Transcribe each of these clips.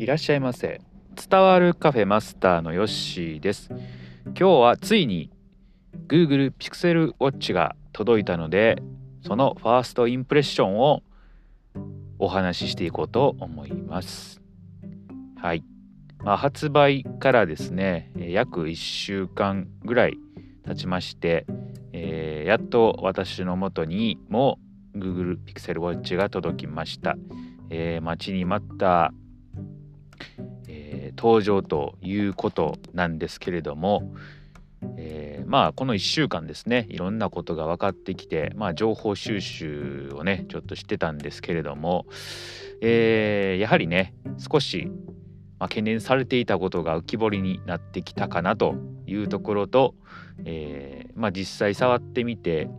いらっしゃいませ。伝わるカフェマスターのヨッシーです。今日はついに Google Pixel Watch が届いたのでそのファーストインプレッションをお話ししていこうと思います。はい、まあ、発売からですね約1週間ぐらい経ちまして、えー、やっと私のもとにも Google Pixel Watch が届きました、えー、待ちに待った登場ということなんですけれども、えー、まあこの1週間ですねいろんなことが分かってきて、まあ、情報収集をねちょっとしてたんですけれども、えー、やはりね少し、まあ、懸念されていたことが浮き彫りになってきたかなというところと、えー、まあ、実際触ってみて、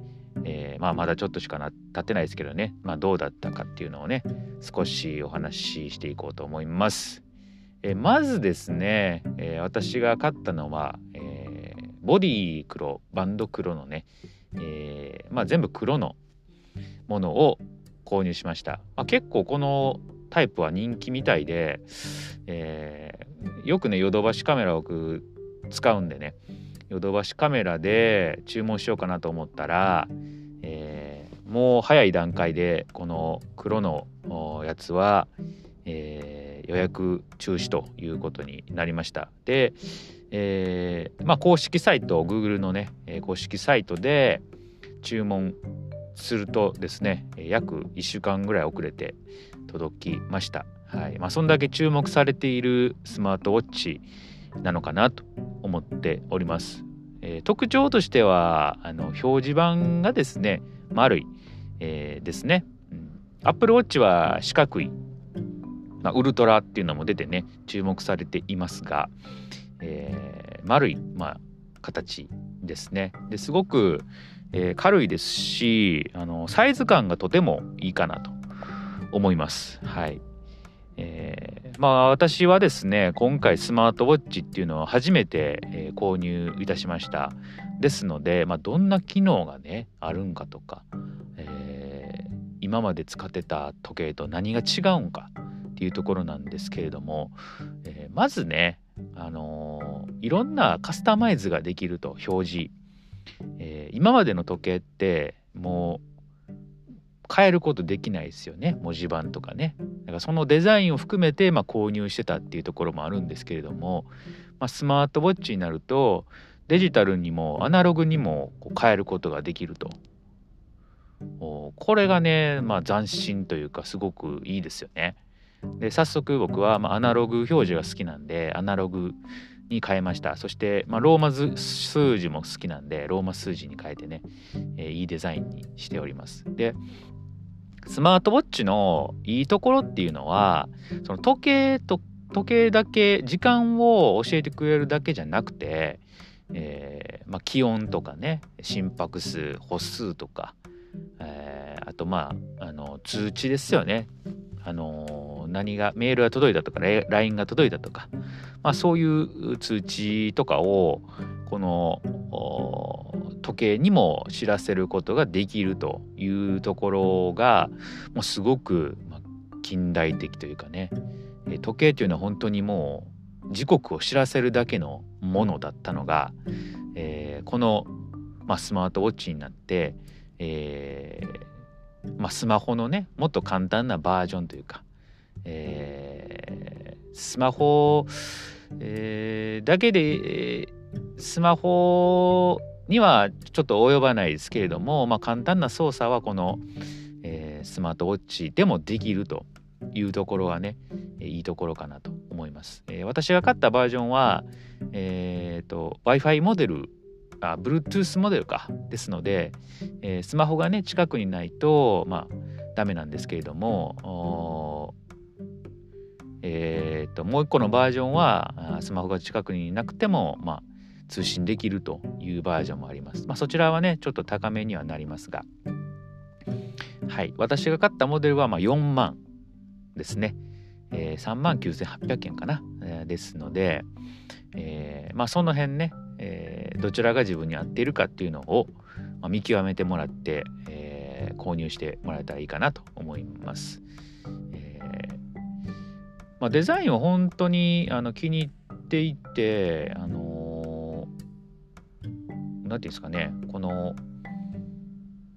えまあ、まだちょっとしかな経ってないですけどね、まあ、どうだったかっていうのをね少しお話ししていこうと思います。えまずですね、え、私が買ったのは、え、ボディ黒バンド黒のね、えまあ、全部黒のものを購入しました、まあ、結構このタイプは人気みたいで、えよくねヨドバシカメラを使うんでねヨドバシカメラで注文しようかなと思ったら、えもう早い段階でこの黒のやつは、え予約中止ということになりました。で、えー、まあ、公式サイト Google のね公式サイトで注文するとですね約1週間ぐらい遅れて届きました。はいまあ、そんだけ注目されているスマートウォッチなのかなと思っております。えー、特徴としてはあの表示板がですね丸い、えー、ですね。うん、Apple Watch は四角いまあ、ウルトラっていうのも出てね注目されていますが、えー、丸い、まあ、形ですね。ですごく、えー、軽いですしあのサイズ感がとてもいいかなと思います。はい。えー、まあ私はですね今回スマートウォッチっていうのを初めて、えー、購入いたしました。ですので、まあ、どんな機能がねあるんかとか、えー、今まで使ってた時計と何が違うんかていうところなんですけれども、えー、まずね、あのー、いろんなカスタマイズができると表示、えー、今までの時計ってもう変えることできないですよね。文字盤とかね。だからそのデザインを含めて、まあ、購入してたっていうところもあるんですけれども、まあ、スマートウォッチになるとデジタルにもアナログにもこう変えることができると。これがね、まあ、斬新というかすごくいいですよね。で早速僕はまアナログ表示が好きなんでアナログに変えました。そして、ま、ローマ数字も好きなんでローマ数字に変えてね、えー、いいデザインにしております。でスマートウォッチのいいところっていうのはその時計と時計だけ時間を教えてくれるだけじゃなくて、えーまあ、気温とかね心拍数歩数とか、えー、あとまああの通知ですよね。あの何がメールが届いたとか LINE が届いたとか、まあ、そういう通知とかをこの時計にも知らせることができるというところがもうすごく近代的というかね。時計というのは本当にもう時刻を知らせるだけのものだったのが、えー、この、まあ、スマートウォッチになって、えーまあ、スマホのねもっと簡単なバージョンというか、えー、スマホ、えー、だけでスマホにはちょっと及ばないですけれども、まあ、簡単な操作はこの、えー、スマートウォッチでもできるというところはねいいところかなと思います。えー、私が買ったバージョンは、えーと、と Wi-Fi モデルあ Bluetooth モデルかですので、えー、スマホがね近くにないとまあダメなんですけれどもえーと、もう一個のバージョンはスマホが近くになくても、まあ、通信できるというバージョンもあります。まあ、そちらはねちょっと高めにはなりますがはい私が買ったモデルはまあ4万ですね、えー、3万9800円かな、えー、ですので、えー、まあその辺ねえ、どちらが自分に合っているかっていうのを、ま、見極めてもらって、え、購入してもらえたらいいかなと思います。えー、まあ、デザインは本当にあの気に入っていてあの何、て言うんですかねこの、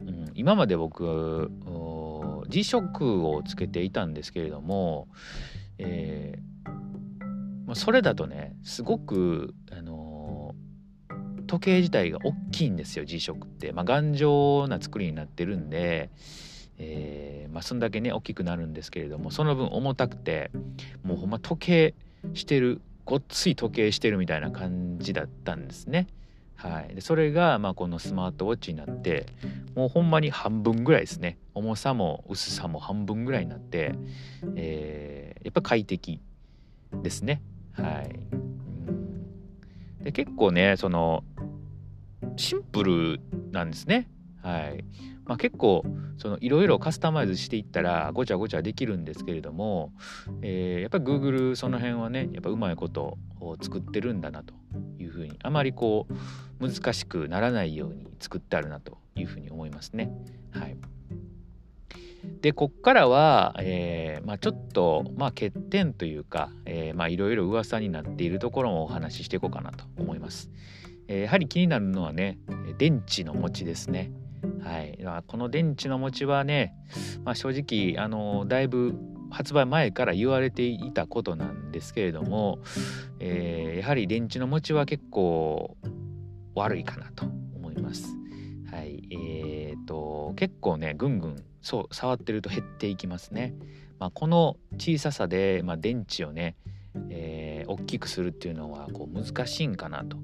うん、今まで僕 G ショックをつけていたんですけれども、えーまあ、それだとねすごく、あのー、時計自体が大きいんですよ G ショックって、まあ、頑丈な作りになってるんで、えーまあ、そんだけね大きくなるんですけれどもその分重たくてもうほんま時計してるごっつい時計してるみたいな感じだったんですね。はい、でそれがまあこのスマートウォッチになってもうほんまに半分ぐらいですね。重さも薄さも半分ぐらいになって、えー、やっぱ快適ですね。はい。で結構ねそのシンプルなんですね。はいまあ、結構いろいろカスタマイズしていったらごちゃごちゃできるんですけれども、えー、やっぱり Google その辺はねやっぱうまいことを作ってるんだなというふうにあまりこう難しくならないように作ってあるなというふうに思いますね。はい、でこっからは、えーまあ、ちょっと、まあ、欠点というかいろいろ噂になっているところもお話ししていこうかなと思います。えー、やはり気になるのはね電池の持ちですね。はい、この電池の持ちはね、まあ、正直あのだいぶ発売前から言われていたことなんですけれども、えー、やはり電池の持ちは結構悪いかなと思います。はいえーと、結構ねぐんぐんそう触ってると減っていきますね。まあ、この小ささで、まあ、電池をね、えー、大きくするっていうのはこう難しいんかなと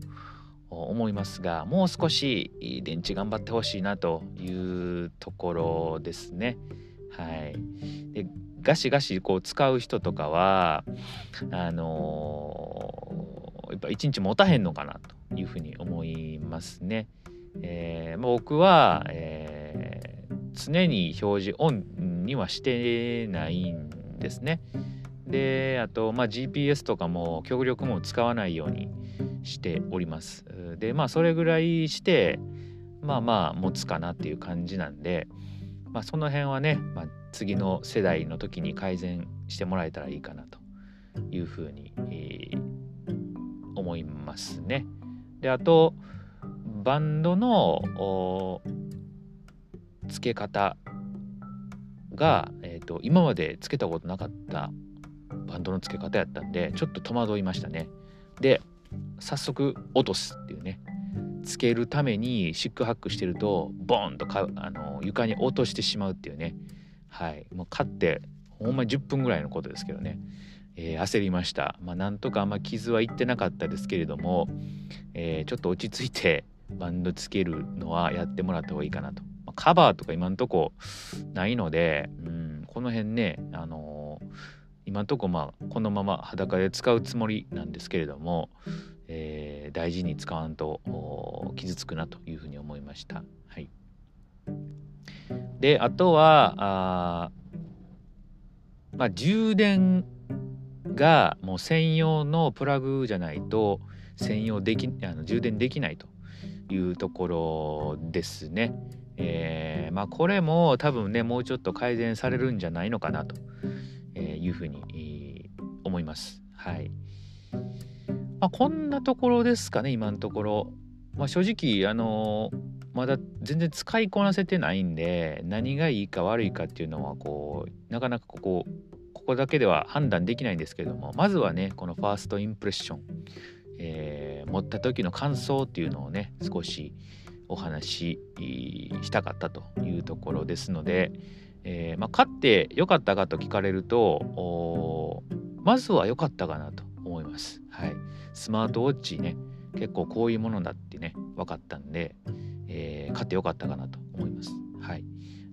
思いますがもう少し電池頑張ってほしいなというところですね。はい、でガシガシこう使う人とかはあのー、やっぱ一日持たへんのかなというふうに思いますね。えー、僕は、えー、常に表示オンにはしてないんですね。であと、まあ、GPS とかも極力も使わないようにしております。でまあそれぐらいしてまあまあ持つかなっていう感じなんで、まあ、その辺はね、まあ、次の世代の時に改善してもらえたらいいかなというふうに、えー、思いますね。であとバンドの付け方が、えーと今まで付けたことなかったバンドの付け方やったんでちょっと戸惑いましたね。で早速落とすっていうね。つけるためにシックハックしてるとボーンとかあの床に落としてしまうっていうね。はい。もう勝ってほんま10分ぐらいのことですけどね、えー、焦りました。まあなんとかあんま傷はいってなかったですけれども、えー、ちょっと落ち着いてバンドつけるのはやってもらった方がいいかなと、まあ、カバーとか今んとこないので、うん、この辺ねあの今んとこまあこのまま裸で使うつもりなんですけれども、えー、大事に使わんと傷つくなというふうに思いました。はい、であとはあまあ充電がもう専用のプラグじゃないと専用できあの充電できないというところですね。えー、まあこれも多分ねもうちょっと改善されるんじゃないのかなとえいうふうに思います。はい。まあ、こんなところですかね、今のところ。まあ、正直、あのまだ全然使いこなせてないんで、何がいいか悪いかっていうのは、こう、なかなかここ、ここだけでは判断できないんですけども、まずはね、このファーストインプレッション、えー、持った時の感想っていうのをね、少しお話ししたかったというところですので、えー、まあ、勝って良かったかと聞かれるとまずは良かったかなと思います。はい、スマートウォッチね結構こういうものだってね分かったんで、えー、勝って良かったかなと思います。はい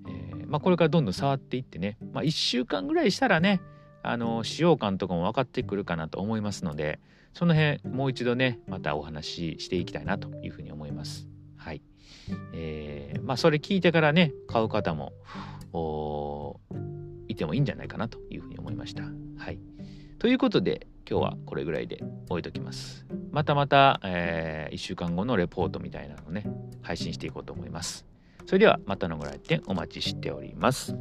えー、まあ、これからどんどん触っていってね、まあ、1週間ぐらいしたらねあの使用感とかも分かってくるかなと思いますのでその辺もう一度ねまたお話ししていきたいなというふうに思います。はい。えー、まあそれ聞いてからね買う方もいてもいいんじゃないかなというふうに思いました。はい。ということで今日はこれぐらいで置いときます。またまた、えー、1週間後のレポートみたいなのをね配信していこうと思います。それではまたのご来店お待ちしております。